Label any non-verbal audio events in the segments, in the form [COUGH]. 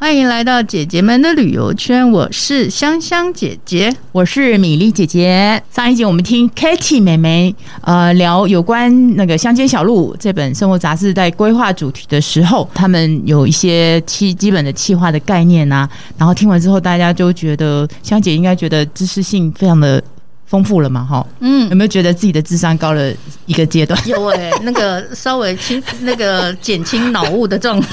欢迎来到姐姐们的旅游圈，我是香香姐姐，我是米粒姐姐。上一集我们听 Katie 妹妹呃聊有关那个《乡间小路》这本生活杂志在规划主题的时候，他们有一些基基本的企划的概念啊。然后听完之后，大家就觉得香姐应该觉得知识性非常的。丰富了嘛？哈，嗯，有没有觉得自己的智商高了一个阶段？有哎、欸，那个稍微轻，那个减轻脑雾的状态。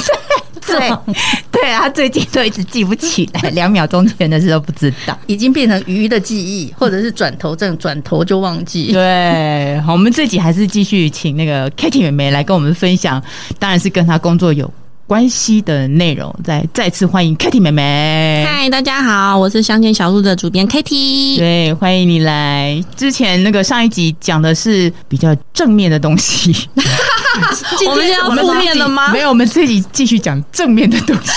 对，[LAUGHS] 对啊，他最近都一直记不起来，[LAUGHS] 两秒钟前的事都不知道，已经变成鱼的记忆，或者是转头症，转头就忘记。对，好，我们这集还是继续请那个 Kitty 妹妹来跟我们分享，当然是跟她工作有关系的内容，再再次欢迎 Kitty 妹妹。嗨，大家好，我是乡间小路的主编 Kitty。对，欢迎你来。之前那个上一集讲的是比较正面的东西，[LAUGHS] [LAUGHS] 我们现在要负面了吗？没有，我们自己继续讲正面的东西。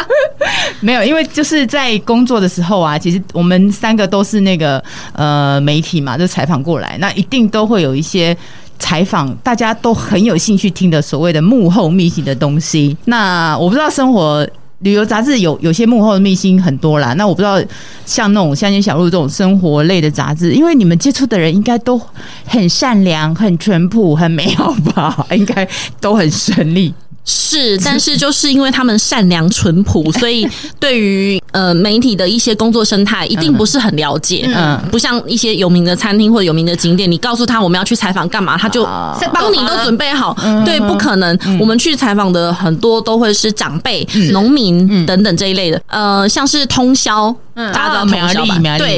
[LAUGHS] 没有，因为就是在工作的时候啊，其实我们三个都是那个呃媒体嘛，就采访过来，那一定都会有一些。采访大家都很有兴趣听的所谓的幕后秘辛的东西。那我不知道生活旅游杂志有有些幕后的秘辛很多啦。那我不知道像那种乡间小路这种生活类的杂志，因为你们接触的人应该都很善良、很淳朴、很美好吧？应该都很顺利。是，但是就是因为他们善良淳朴，所以对于呃媒体的一些工作生态一定不是很了解。嗯，不像一些有名的餐厅或者有名的景点，你告诉他我们要去采访干嘛，他就帮你都准备好。对，不可能。我们去采访的很多都会是长辈、农民等等这一类的。呃，像是通霄。大家知道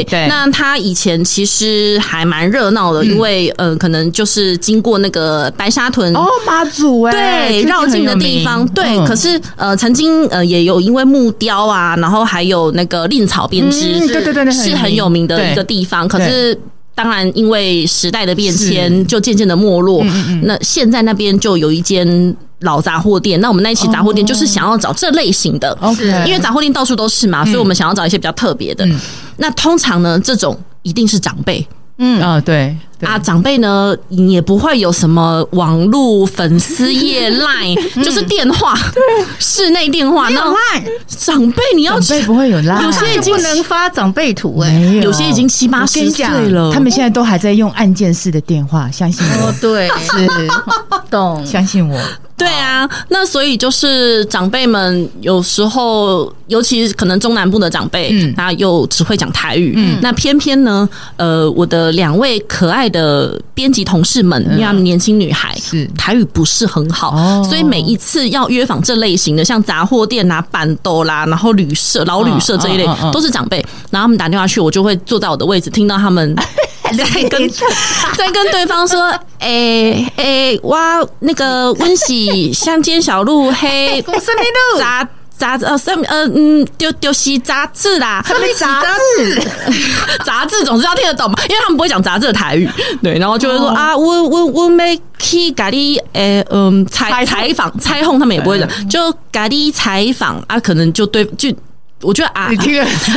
对，那他以前其实还蛮热闹的，因为呃，可能就是经过那个白沙屯哦，妈祖哎，对，绕境的地方。对，可是呃，曾经呃也有因为木雕啊，然后还有那个蔺草编织，对对对，是很有名的一个地方。可是当然，因为时代的变迁，就渐渐的没落。那现在那边就有一间。老杂货店，那我们那一期杂货店就是想要找这类型的，oh. 因为杂货店到处都是嘛，所以我们想要找一些比较特别的。嗯、那通常呢，这种一定是长辈。嗯。啊，对，对。啊，长辈呢也不会有什么网络粉丝页 Line，[LAUGHS] 就是电话，对，室内电话。那 Line 长辈你要长辈不会有 Line，有些已经不能发长辈图哎，有，有些已经七八十岁了，他们现在都还在用按键式的电话，相信我，哦、对，是。懂，相信我。对啊，那所以就是长辈们有时候，尤其是可能中南部的长辈，嗯，他又只会讲台语，嗯，那偏偏呢，呃，我的两位可爱的编辑同事们，因为他们年轻女孩，是。台语不是很好，所以每一次要约访这类型的，像杂货店啊、板豆啦，然后旅社、老旅社这一类，都是长辈，然后他们打电话去，我就会坐在我的位置，听到他们。在跟 [LAUGHS] 在跟对方说，哎、欸、哎、欸，我那个温喜乡间小路黑 [LAUGHS] 杂杂呃什呃嗯丢丢西杂志啦，什么杂志？[LAUGHS] 杂志总是要听得懂嘛，因为他们不会讲杂志的台语，对，然后就会说、哦、啊，我我我没去咖喱，诶嗯采采访采访，他们也不会讲，就咖喱采访啊，可能就对就。我觉得啊，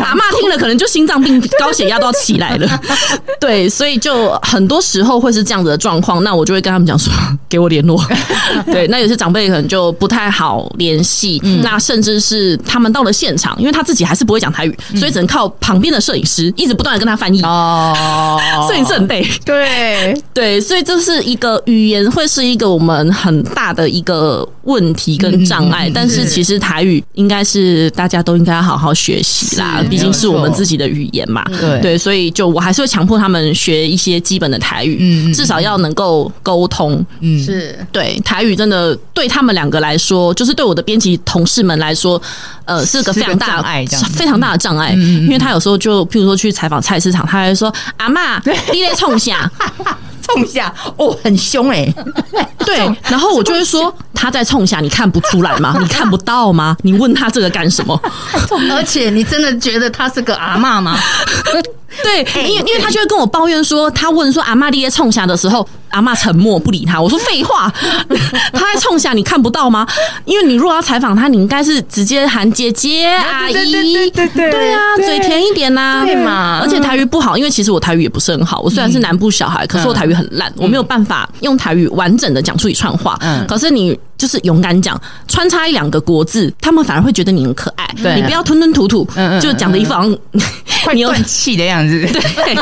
阿妈听了可能就心脏病、高血压都要起来了。[LAUGHS] 对，所以就很多时候会是这样子的状况。那我就会跟他们讲说，给我联络。[LAUGHS] 对，那有些长辈可能就不太好联系。那甚至是他们到了现场，因为他自己还是不会讲台语，所以只能靠旁边的摄影师一直不断的跟他翻译。哦，[LAUGHS] 摄影师很累。对对，所以这是一个语言会是一个我们很大的一个问题跟障碍。但是其实台语应该是大家都应该要好。好好学习啦，毕竟是我们自己的语言嘛。对对，所以就我还是会强迫他们学一些基本的台语，嗯，至少要能够沟通。嗯，是对台语真的对他们两个来说，就是对我的编辑同事们来说，呃，是个非常大的非常大的障碍。因为他有时候就譬如说去采访菜市场，他还说：“阿嬷，你在冲啥？”冲下哦，很凶哎、欸，[LAUGHS] 对，然后我就会说他在冲下，你看不出来吗？[LAUGHS] 你看不到吗？你问他这个干什么？[LAUGHS] 而且你真的觉得他是个阿嬷吗？对，因为因为他就会跟我抱怨说，他问说阿嬷你在冲下的时候，阿嬷沉默不理他。我说废话，[LAUGHS] 他在冲下，你看不到吗？因为你如果要采访他，你应该是直接喊姐姐、阿姨，对对对对，对啊，嘴甜一点呐，对嘛。而且台语不好，因为其实我台语也不是很好。我虽然是南部小孩，可是我台语很烂，我没有办法用台语完整的讲出一串话。嗯，可是你。就是勇敢讲，穿插一两个国字，他们反而会觉得你很可你不要吞吞吐吐，就讲的一副 [LAUGHS] 快断气的样子。对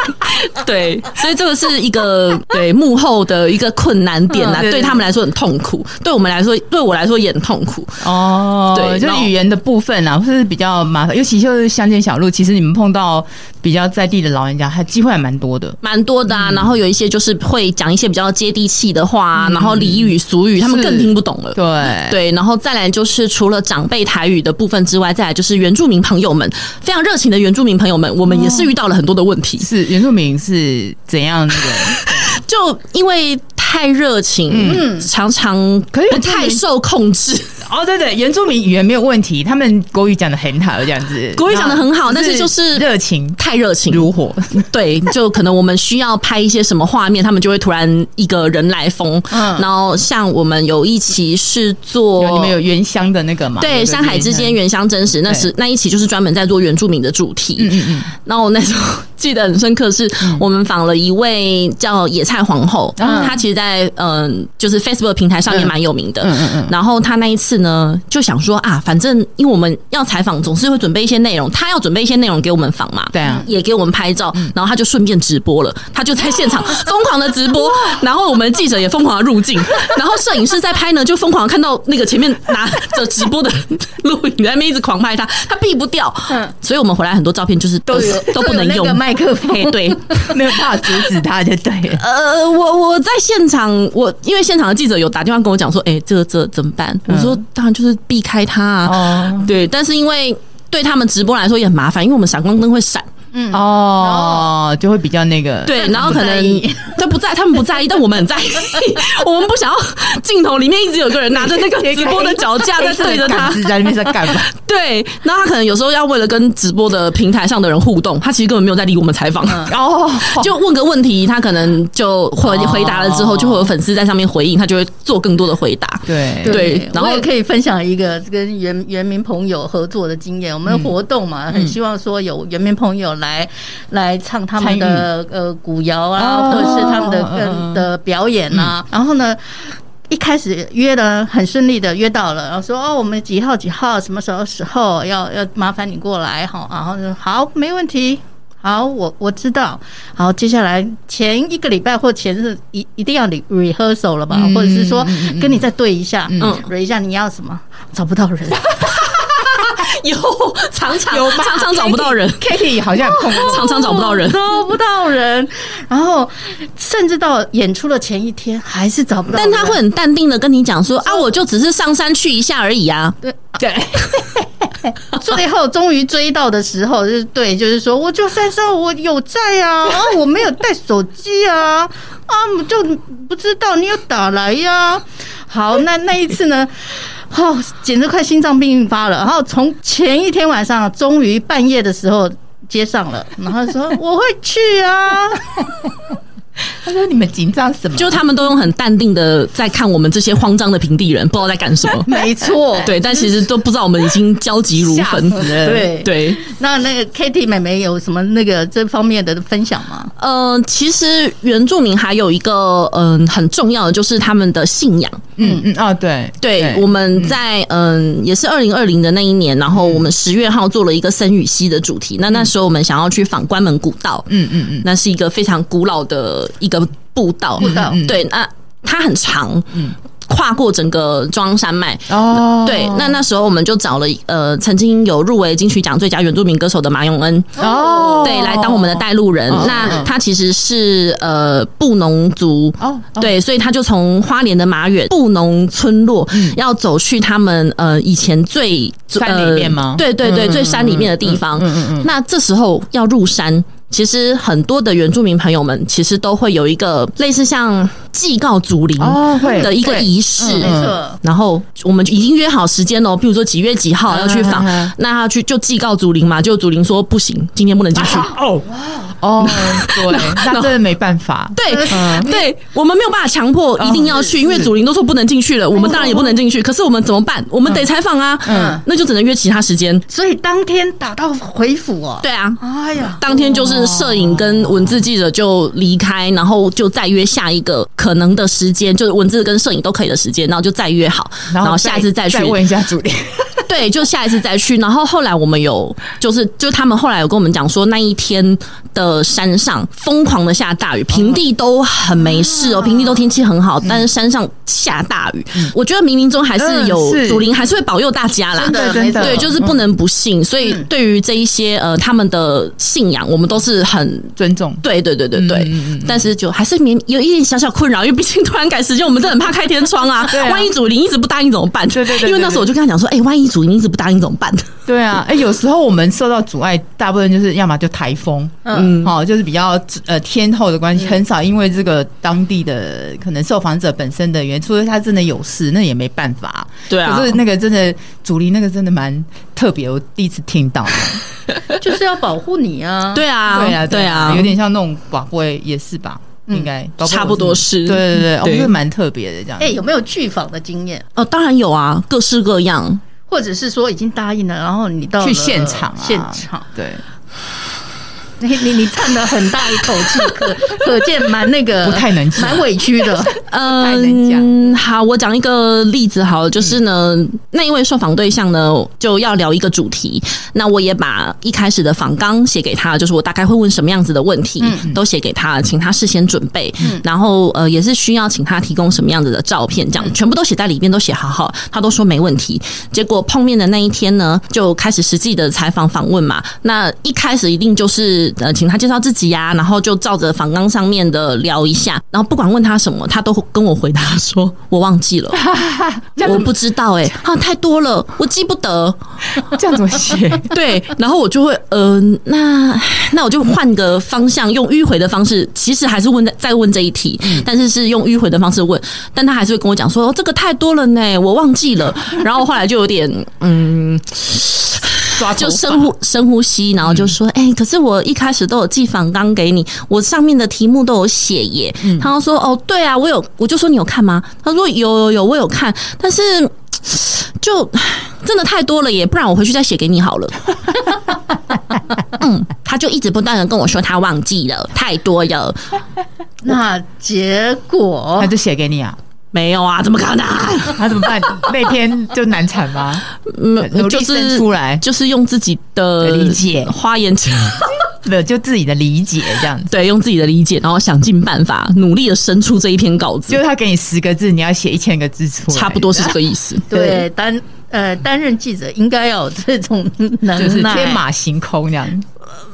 对，所以这个是一个对幕后的一个困难点呐，对他们来说很痛苦，对我们来说，对我来说也很痛苦。哦，对，就是语言的部分啊，是比较麻烦，尤其就是乡间小路，其实你们碰到比较在地的老人家，他机会还蛮多的，蛮多的啊。然后有一些就是会讲一些比较接地气的话，然后俚语俗语，他们更听不懂了。对对，然后再来就是除了长辈台语的部分之外，再来就是原住民朋友们非常热情的原住民朋友们，我们也是遇到了很多的问题。是原住民是怎样的？[LAUGHS] 就因为太热情，嗯，常常可以不太受控制。哦，对对，原住民语言没有问题，他们国语讲的很好，这样子，国语讲的很好，但是就是热情太热情如火。[LAUGHS] 对，就可能我们需要拍一些什么画面，他们就会突然一个人来疯。嗯，然后像我们有一期是做你们有原乡的那个嘛？对，山海之间原乡真实，那是那一期就是专门在做原住民的主题。嗯嗯嗯。然后那时候记得很深刻，是我们访了一位叫野菜皇后，然后她其实，在嗯，就是 Facebook 平台上面蛮有名的。嗯嗯嗯。然后她那一次。呢，就想说啊，反正因为我们要采访，总是会准备一些内容。她要准备一些内容给我们访嘛，对啊，也给我们拍照，然后她就顺便直播了，她就在现场 [LAUGHS] 疯狂的直播，然后我们记者也疯狂的入镜，[LAUGHS] 然后摄影师在拍呢，就疯狂看到那个前面拿着直播的录影在那边一直狂拍她，她避不掉，嗯所以我们回来很多照片就是都都不能用麦克风，[LAUGHS] 对，没有办法阻止他就对了。[LAUGHS] 呃，我我在现场，我因为现场的记者有打电话跟我讲说，哎，这个这怎么办？我说。当然就是避开他啊，oh. 对，但是因为对他们直播来说也很麻烦，因为我们闪光灯会闪。嗯哦，就会比较那个对，然后可能 [LAUGHS] 他不在，他们不在意，但我们很在意。[LAUGHS] 我们不想要镜头里面一直有个人拿着那个 [LAUGHS] 直播的脚架在对着他，在那边在干嘛？对，然后他可能有时候要为了跟直播的平台上的人互动，他其实根本没有在理我们采访。哦，就问个问题，他可能就回回答了之后，就会有粉丝在上面回应，他就会做更多的回答。对对，然后也可以分享一个跟原原民朋友合作的经验。我们的活动嘛，很希望说有原民朋友。来来唱他们的呃古谣啊，或者是他们的呃的表演啊。然后呢，一开始约了很顺利的约到了，然后说哦，我们几号几号什么时候时候要要麻烦你过来哈。然后说好，没问题。好，我我知道。好，接下来前一个礼拜或前日一一定要你 rehearsal 了吧？或者是说跟你再对一下，嗯一下你要什么？找不到人。[LAUGHS] 有常常有常常找不到人，Kitty 好像常常找不到人，找不到人。然后甚至到演出的前一天还是找不到人，但他会很淡定的跟你讲说啊，我就只是上山去一下而已啊。对对，[LAUGHS] 最后终于追到的时候，就是对，就是说我就山上我有在啊，啊我没有带手机啊，啊就不知道你有打来呀。好，那那一次呢？哦，简直快心脏病发了。然后从前一天晚上，终于半夜的时候接上了，然后说 [LAUGHS] 我会去啊。[LAUGHS] 他说：“你们紧张什么？就他们都用很淡定的在看我们这些慌张的平地人，不知道在干什么。[LAUGHS] 没错，对，但其实都不知道我们已经焦急如焚。对对。那那个 Kitty 妹妹有什么那个这方面的分享吗？呃，其实原住民还有一个嗯很重要的，就是他们的信仰。嗯嗯啊，对对，我们在嗯也是二零二零的那一年，然后我们十月号做了一个森雨溪的主题。那那时候我们想要去访关门古道。嗯嗯嗯，那是一个非常古老的。一个步道，步道。对，那它很长，嗯，跨过整个中央山脉。哦。对，那那时候我们就找了呃，曾经有入围金曲奖最佳原住民歌手的马永恩。哦，对，来当我们的带路人。那他其实是呃布农族。哦，对，所以他就从花莲的马远布农村落要走去他们呃以前最山里面吗？对对对，最山里面的地方。嗯嗯，那这时候要入山。其实很多的原住民朋友们，其实都会有一个类似像祭告祖灵的一个仪式，没错。然后我们已经约好时间了，比如说几月几号要去访，那他去就祭告祖灵嘛，就祖灵说不行，今天不能进去。[LAUGHS] 哦哦，对，[LAUGHS] 那真的没办法。对对，我们没有办法强迫一定要去，因为祖灵都说不能进去了，我们当然也不能进去。可是我们怎么办？我们得采访啊，嗯，那就只能约其他时间。所以当天打道回府哦。对啊，哎呀，当天就是。就是摄影跟文字记者就离开，然后就再约下一个可能的时间，就是文字跟摄影都可以的时间，然后就再约好，然后下一次再去再问一下主编。对，就下一次再去。然后后来我们有，就是就他们后来有跟我们讲说，那一天的山上疯狂的下大雨，平地都很没事哦，平地都天气很好，但是山上下大雨。我觉得冥冥中还是有祖灵还是会保佑大家啦。对对对，就是不能不信。所以对于这一些呃他们的信仰，我们都是很尊重。对对对对对。但是就还是免有一点小小困扰，因为毕竟突然改时间，我们真的很怕开天窗啊。万一祖灵一直不答应怎么办？对对对。因为那时候我就跟他讲说，哎，万一祖。你一直不答应怎么办？对啊，[LAUGHS] 哎、欸，有时候我们受到阻碍，大部分就是要么就台风，嗯，好，就是比较呃天候的关系，很少因为这个当地的可能受访者本身的原因，除非他真的有事，那也没办法。对啊，可是那个真的主力，那个真的蛮特别，我第一次听到，就是要保护你啊。对啊，对啊，对啊，有点像那种保卫也是吧？应该差不多是。对对对，我觉得蛮特别的这样。哎，有没有拒访的经验？哦，当然有啊，各式各样。或者是说已经答应了，然后你到去现场，现场对。你你你叹了很大一口气，可可见蛮那个不太能讲，蛮委屈的。[LAUGHS] 嗯，好，我讲一个例子，好了，就是呢，嗯、那一位受访对象呢就要聊一个主题，那我也把一开始的访纲写给他，就是我大概会问什么样子的问题，嗯、都写给他，请他事先准备，嗯、然后呃也是需要请他提供什么样子的照片，这样全部都写在里面，都写好好，他都说没问题。结果碰面的那一天呢，就开始实际的采访访问嘛，那一开始一定就是。呃，请他介绍自己呀、啊，然后就照着访纲上面的聊一下，然后不管问他什么，他都跟我回答说：“我忘记了，[LAUGHS] 我不知道、欸，哎，[LAUGHS] 啊，太多了，我记不得。[LAUGHS] ”这样怎么写？对，然后我就会，呃，那那我就换个方向，用迂回的方式，其实还是问再问这一题，但是是用迂回的方式问，但他还是会跟我讲说：“哦，这个太多了呢，我忘记了。”然后后来就有点，嗯。就深呼深呼吸，然后就说：“哎、欸，可是我一开始都有寄访纲给你，我上面的题目都有写耶。嗯”他说：“哦，对啊，我有。”我就说：“你有看吗？”他说：“有有有，我有看，但是就真的太多了耶，不然我回去再写给你好了。”嗯，他就一直不断的跟我说他忘记了太多了，那结果他就写给你啊。没有啊，怎么可能？[LAUGHS] 他怎么办？那天就难产吗？嗯，就是出来，就是用自己的理解花言 [LAUGHS] 巧语，就自己的理解这样子。对，用自己的理解，然后想尽办法，努力的生出这一篇稿子。就是他给你十个字，你要写一千个字出来，差不多是这个意思。对，担呃担任记者应该要有这种能耐，就是天马行空这样。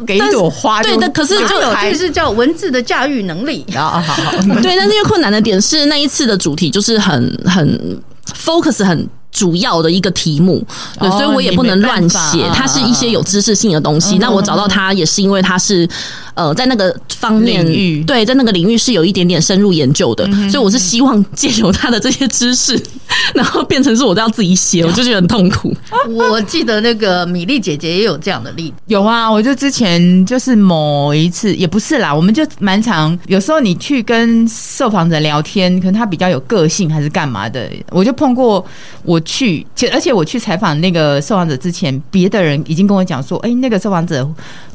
给一朵花，对的，可是就有就是叫文字的驾驭能力。啊好好，[LAUGHS] 对，但是因为困难的点是那一次的主题就是很很 focus 很。主要的一个题目，对，所以我也不能乱写。它是一些有知识性的东西。那我找到它也是因为它是呃，在那个方面，对，在那个领域是有一点点深入研究的。所以我是希望借由他的这些知识，[LAUGHS] 然后变成是我都要自己写，[LAUGHS] 我就觉得很痛苦。我记得那个米粒姐姐也有这样的例子。有啊，我就之前就是某一次也不是啦，我们就蛮常有时候你去跟受访者聊天，可能他比较有个性还是干嘛的，我就碰过我。去，而且我去采访那个受访者之前，别的人已经跟我讲说，哎，那个受访者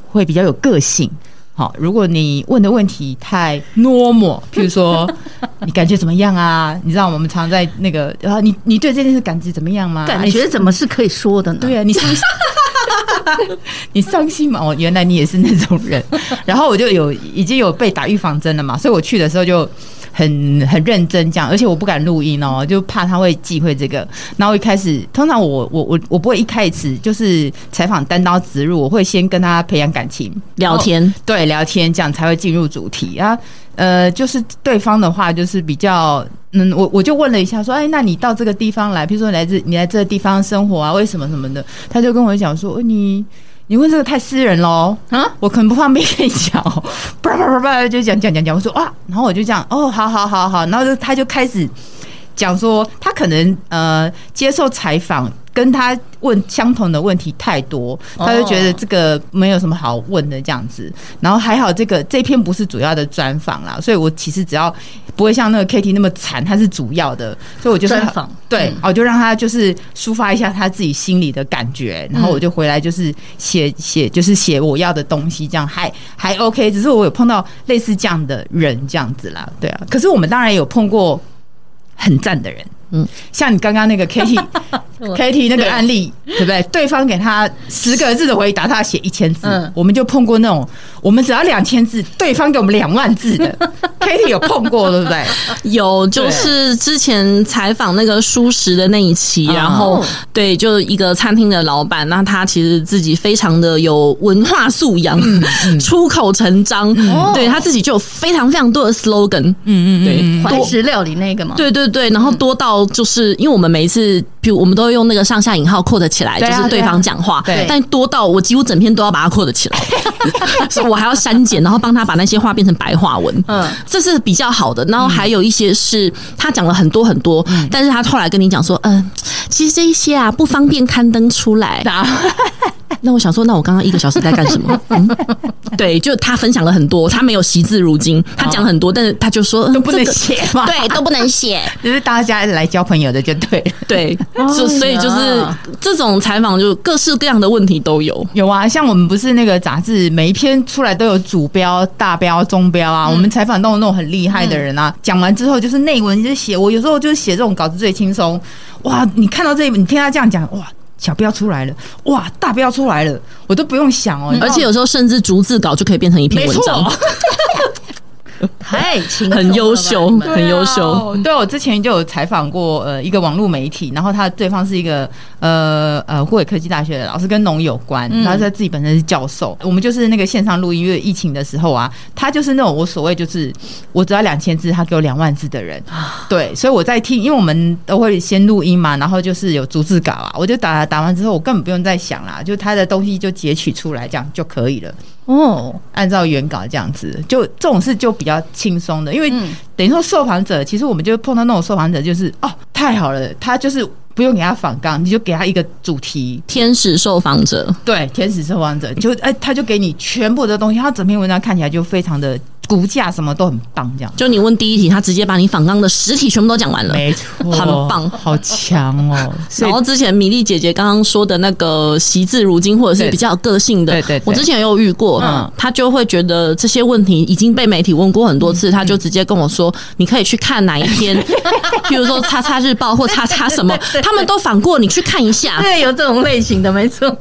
会比较有个性。好，如果你问的问题太 normal，譬如说 [LAUGHS] 你感觉怎么样啊？你知道我们常在那个，然后你你对这件事感觉怎么样吗？感觉怎么是可以说的呢？对啊，你伤心，你伤心吗？哦，原来你也是那种人。然后我就有已经有被打预防针了嘛，所以我去的时候就。很很认真这样，而且我不敢录音哦，就怕他会忌讳这个。然后一开始，通常我我我我不会一开始就是采访单刀直入，我会先跟他培养感情，聊天，对，聊天这样才会进入主题啊。呃，就是对方的话就是比较，嗯，我我就问了一下，说，哎，那你到这个地方来，比如说来自你来这个地方生活啊，为什么什么的？他就跟我讲说，你。你问这个太私人喽啊！我可能不方便跟你讲，[LAUGHS] 叭叭叭叭就讲讲讲讲。我说哇，然后我就这样哦，好好好好，然后就他就开始讲说，他可能呃接受采访跟他问相同的问题太多，他就觉得这个没有什么好问的这样子。然后还好这个这篇不是主要的专访啦，所以我其实只要不会像那个 Katie 那么惨，他是主要的，所以我就专访对，我就让他就是抒发一下他自己心里的感觉，然后我就回来就是写写就是写我要的东西，这样还还 OK。只是我有碰到类似这样的人这样子啦，对啊。可是我们当然有碰过很赞的人。嗯，像你刚刚那个 [LAUGHS] Katie，Katie 那个案例，对不对？[LAUGHS] 对方给他十个字的回答，他写一千字。嗯，我们就碰过那种，我们只要两千字，对方给我们两万字的。[LAUGHS] Katie 有碰过，对不对？[LAUGHS] 有，就是之前采访那个舒食的那一期，然后对，就一个餐厅的老板，那他其实自己非常的有文化素养，出口成章，对他自己就有非常非常多的 slogan。嗯嗯，对，怀石料理那个嘛，对对对，然后多到。就是因为我们每一次，比如我们都用那个上下引号 quote 起来，就是对方讲话，对，但多到我几乎整篇都要把它 quote 起来，[LAUGHS] 所以我还要删减，然后帮他把那些话变成白话文，嗯，这是比较好的。然后还有一些是他讲了很多很多，但是他后来跟你讲说，嗯，其实这一些啊不方便刊登出来。[LAUGHS] 那我想说，那我刚刚一个小时在干什么？[LAUGHS] 嗯，对，就他分享了很多，他没有惜字如金，他讲很多，但是他就说都不能写嘛，[LAUGHS] 对，都不能写，就是大家来交朋友的就对，对，[LAUGHS] 就所以就是这种采访，就各式各样的问题都有，有啊，像我们不是那个杂志，每一篇出来都有主标、大标、中标啊，我们采访到那种很厉害的人啊，讲完之后就是内文就写，我有时候就是写这种稿子最轻松，哇，你看到这一，你听他这样讲，哇。小标出来了，哇！大标出来了，我都不用想哦。而且有时候甚至逐字稿就可以变成一篇文章。太很优秀，很优秀。对，我之前就有采访过呃一个网络媒体，然后他对方是一个呃呃湖北科技大学的老师，跟农有关，他他自己本身是教授。我们就是那个线上录音，因为疫情的时候啊，他就是那种我所谓就是我只要两千字，他给我两万字的人。对，所以我在听，因为我们都会先录音嘛，然后就是有逐字稿啊，我就打打完之后，我根本不用再想啦，就他的东西就截取出来，这样就可以了。哦，按照原稿这样子，就这种事就比较轻松的，因为等于说受访者，其实我们就碰到那种受访者，就是哦，太好了，他就是不用给他反纲，你就给他一个主题，天使受访者，对，天使受访者，就哎，他就给你全部的东西，他整篇文章看起来就非常的。骨架什么都很棒，这样。就你问第一题，他直接把你访纲的实体全部都讲完了，没错，很棒，好强哦。[LAUGHS] 然后之前米粒姐姐刚刚说的那个惜字如金，或者是比较有个性的，对对，我之前也有遇过，嗯，他就会觉得这些问题已经被媒体问过很多次，他就直接跟我说，你可以去看哪一篇，[LAUGHS] 比如说叉叉日报或叉叉什么，[LAUGHS] 他们都访过，你去看一下。对，有这种类型的，没错，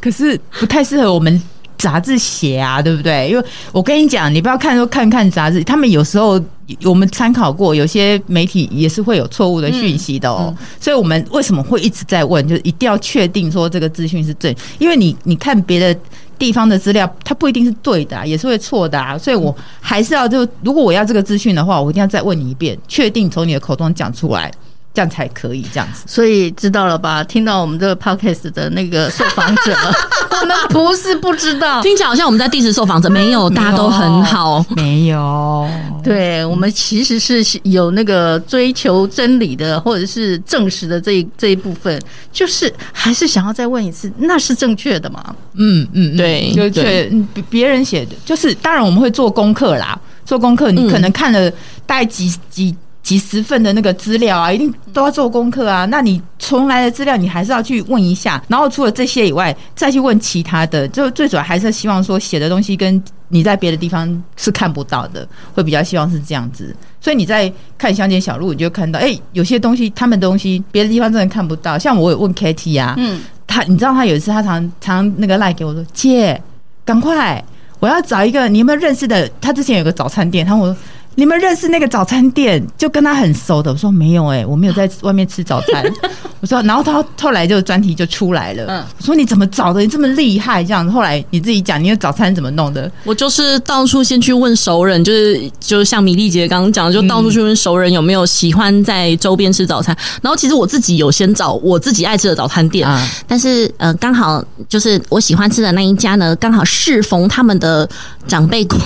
可是不太适合我们。杂志写啊，对不对？因为我跟你讲，你不要看说看看杂志，他们有时候我们参考过，有些媒体也是会有错误的讯息的哦。所以我们为什么会一直在问？就是一定要确定说这个资讯是对，因为你你看别的地方的资料，它不一定是对的，也是会错的啊。所以我还是要就如果我要这个资讯的话，我一定要再问你一遍，确定从你的口中讲出来。这样才可以这样子，所以知道了吧？听到我们这个 podcast 的那个受访者，[LAUGHS] 我们不是不知道，听起来好像我们在 diss 受访者，没有，大家都很好，没有。对，我们其实是有那个追求真理的，或者是证实的这一这一部分，就是还是想要再问一次，那是正确的吗？嗯嗯，对，就确，别人写的，就是当然我们会做功课啦，做功课，你可能看了大概几几。几十份的那个资料啊，一定都要做功课啊。那你重来的资料，你还是要去问一下。然后除了这些以外，再去问其他的。就最主要还是希望说写的东西跟你在别的地方是看不到的，会比较希望是这样子。所以你在看乡间小路，你就看到，哎、欸，有些东西他们东西别的地方真的看不到。像我有问 Katie 啊，嗯，他你知道他有一次他常常那个赖给我说，姐，赶快，我要找一个你有没有认识的？他之前有个早餐店，他我说。你们认识那个早餐店，就跟他很熟的。我说没有哎、欸，我没有在外面吃早餐。[LAUGHS] 我说，然后他后来就专题就出来了。嗯，我说你怎么找的？你这么厉害，这样子。后来你自己讲，你的早餐怎么弄的？我就是到处先去问熟人，就是就像米粒姐刚刚讲的，就到处去问熟人有没有喜欢在周边吃早餐。然后其实我自己有先找我自己爱吃的早餐店，嗯、但是呃，刚好就是我喜欢吃的那一家呢，刚好适逢他们的长辈过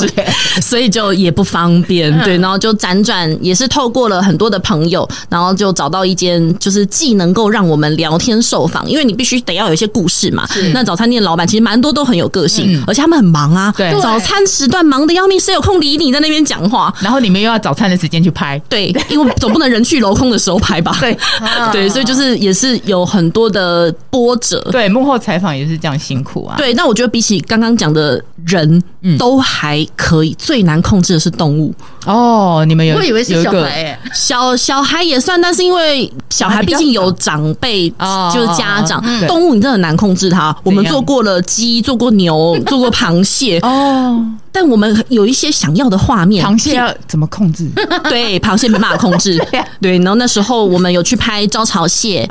世，[LAUGHS] [LAUGHS] 所以就也。不方便，对，然后就辗转也是透过了很多的朋友，然后就找到一间就是既能够让我们聊天受访，因为你必须得要有一些故事嘛。那早餐店老板其实蛮多都很有个性，而且他们很忙啊，对，早餐时段忙得要命，谁有空理你在那边讲话？然后你们又要早餐的时间去拍，对，因为总不能人去楼空的时候拍吧？对，[LAUGHS] 对，所以就是也是有很多的波折，对，幕后采访也是这样辛苦啊。对，那我觉得比起刚刚讲的人，都还可以，最难控制的是动物。哦，你们有？我以为是小孩，小小孩也算，但是因为小孩毕竟有长辈，就是家长。动物你真的很难控制它。我们做过了鸡，做过牛，[LAUGHS] 做过螃蟹。哦，但我们有一些想要的画面，螃蟹要怎么控制？[LAUGHS] 对，螃蟹没办法控制。[LAUGHS] 对，然后那时候我们有去拍招潮蟹，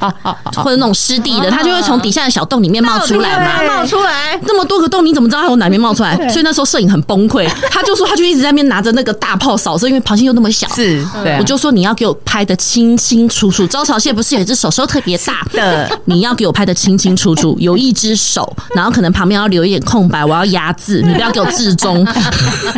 或者那种湿地的，它就会从底下的小洞里面冒出来嘛，冒出来。那么多个洞，你怎么知道它从哪边冒出来？所以那时候摄影很崩溃，[LAUGHS] 他就说他就一直在那边拿着那个大炮。扫射，因为螃蟹又那么小，是，对，我就说你要给我拍的清清楚楚。招潮蟹不是有一只手手特别大的，你要给我拍的清清楚楚，有一只手，然后可能旁边要留一点空白，我要压字，你不要给我字中，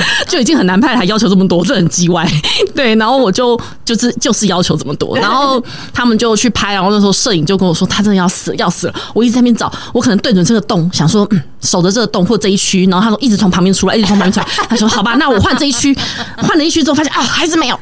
[LAUGHS] 就已经很难拍了，还要求这么多，这很叽歪。[LAUGHS] 对，然后我就就是就是要求这么多，[LAUGHS] 然后他们就去拍，然后那时候摄影就跟我说，他真的要死要死了，我一直在那边找，我可能对准这个洞，想说嗯，守着这个洞或这一区，然后他说一直从旁边出来，一直从旁边出来，他说好吧，那我换这一区，换了一区。之后发现啊，还是没有。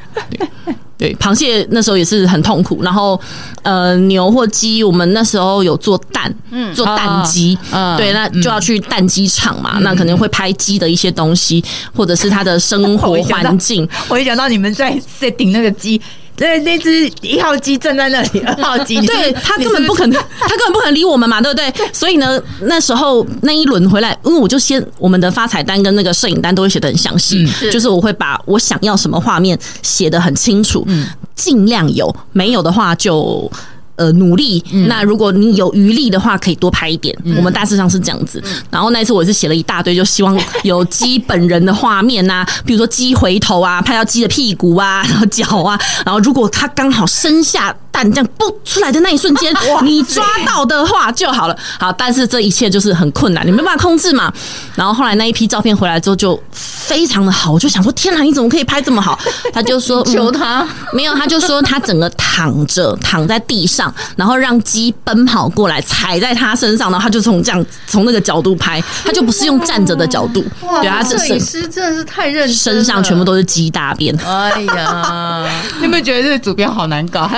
对，螃蟹那时候也是很痛苦。然后，呃，牛或鸡，我们那时候有做蛋，嗯，做蛋鸡，嗯，对，那就要去蛋鸡场嘛，那可能会拍鸡的一些东西，或者是它的生 [LAUGHS] 活环境。我一想到你们在在顶那个鸡。对，那只一号机站在那里，二号机，对 [LAUGHS] 他根本不可能，他根本不可能理我们嘛，对不对？所以呢，那时候那一轮回来，因为我就先我们的发财单跟那个摄影单都会写的很详细，嗯、就是我会把我想要什么画面写得很清楚，嗯，尽量有，没有的话就。呃，努力。那如果你有余力的话，可以多拍一点。我们大致上是这样子。然后那一次我是写了一大堆，就希望有 [LAUGHS] 鸡本人的画面呐，比如说鸡回头啊，拍到鸡的屁股啊，然后脚啊。然后如果它刚好生下蛋这样不出来的那一瞬间，[LAUGHS] 你抓到的话就好了。好，但是这一切就是很困难，你没办法控制嘛。然后后来那一批照片回来之后就非常的好，我就想说，天哪，你怎么可以拍这么好？他就说求他没有，他就说他整个躺着躺在地上。然后让鸡奔跑过来，踩在他身上，然后他就从这样从那个角度拍，他就不是用站着的角度。哇，对啊，摄影师真的是太认真，身上全部都是鸡大便。哎呀，[LAUGHS] 你有没有觉得这个主编好难搞？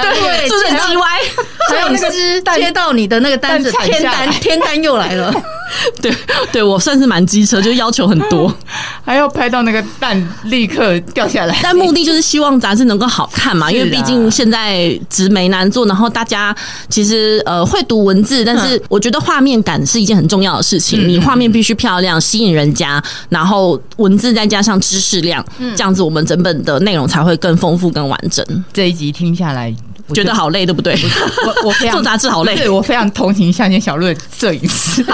对，就是很鸡歪。摄影师接到你的那个单子，天单天单又来了。[LAUGHS] 对，对我算是蛮机车，就要求很多，[LAUGHS] 还要拍到那个蛋立刻掉下来。但目的就是希望杂志能够好看嘛，因为毕竟现在直媒难做，然后大家。其实呃会读文字，但是我觉得画面感是一件很重要的事情。你画面必须漂亮，吸引人家，然后文字再加上知识量，这样子我们整本的内容才会更丰富、更完整。这一集听下来，觉得好累，对不对？我我非常 [LAUGHS] 做杂志好累，对我非常同情向前小路的摄影师，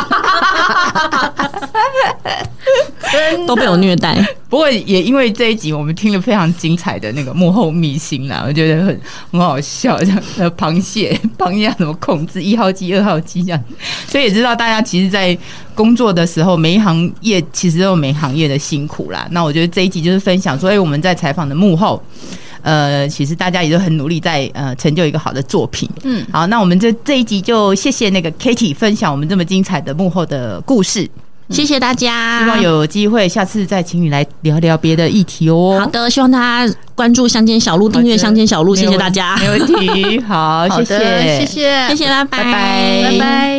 都被我虐待。不过也因为这一集，我们听了非常精彩的那个幕后秘辛啦，我觉得很很好笑，像呃螃蟹，螃蟹要怎么控制一号机、二号机这样，所以也知道大家其实，在工作的时候，每一行业其实都有每一行业的辛苦啦。那我觉得这一集就是分享说，哎，我们在采访的幕后。呃，其实大家也都很努力在呃成就一个好的作品。嗯，好，那我们这这一集就谢谢那个 Katie 分享我们这么精彩的幕后的故事，谢谢大家。希望有机会下次再请你来聊聊别的议题哦。好的，希望大家关注乡间小路，订阅乡间小路，谢谢大家。没问题，好，谢谢，谢谢，谢谢，拜拜，拜拜，拜拜。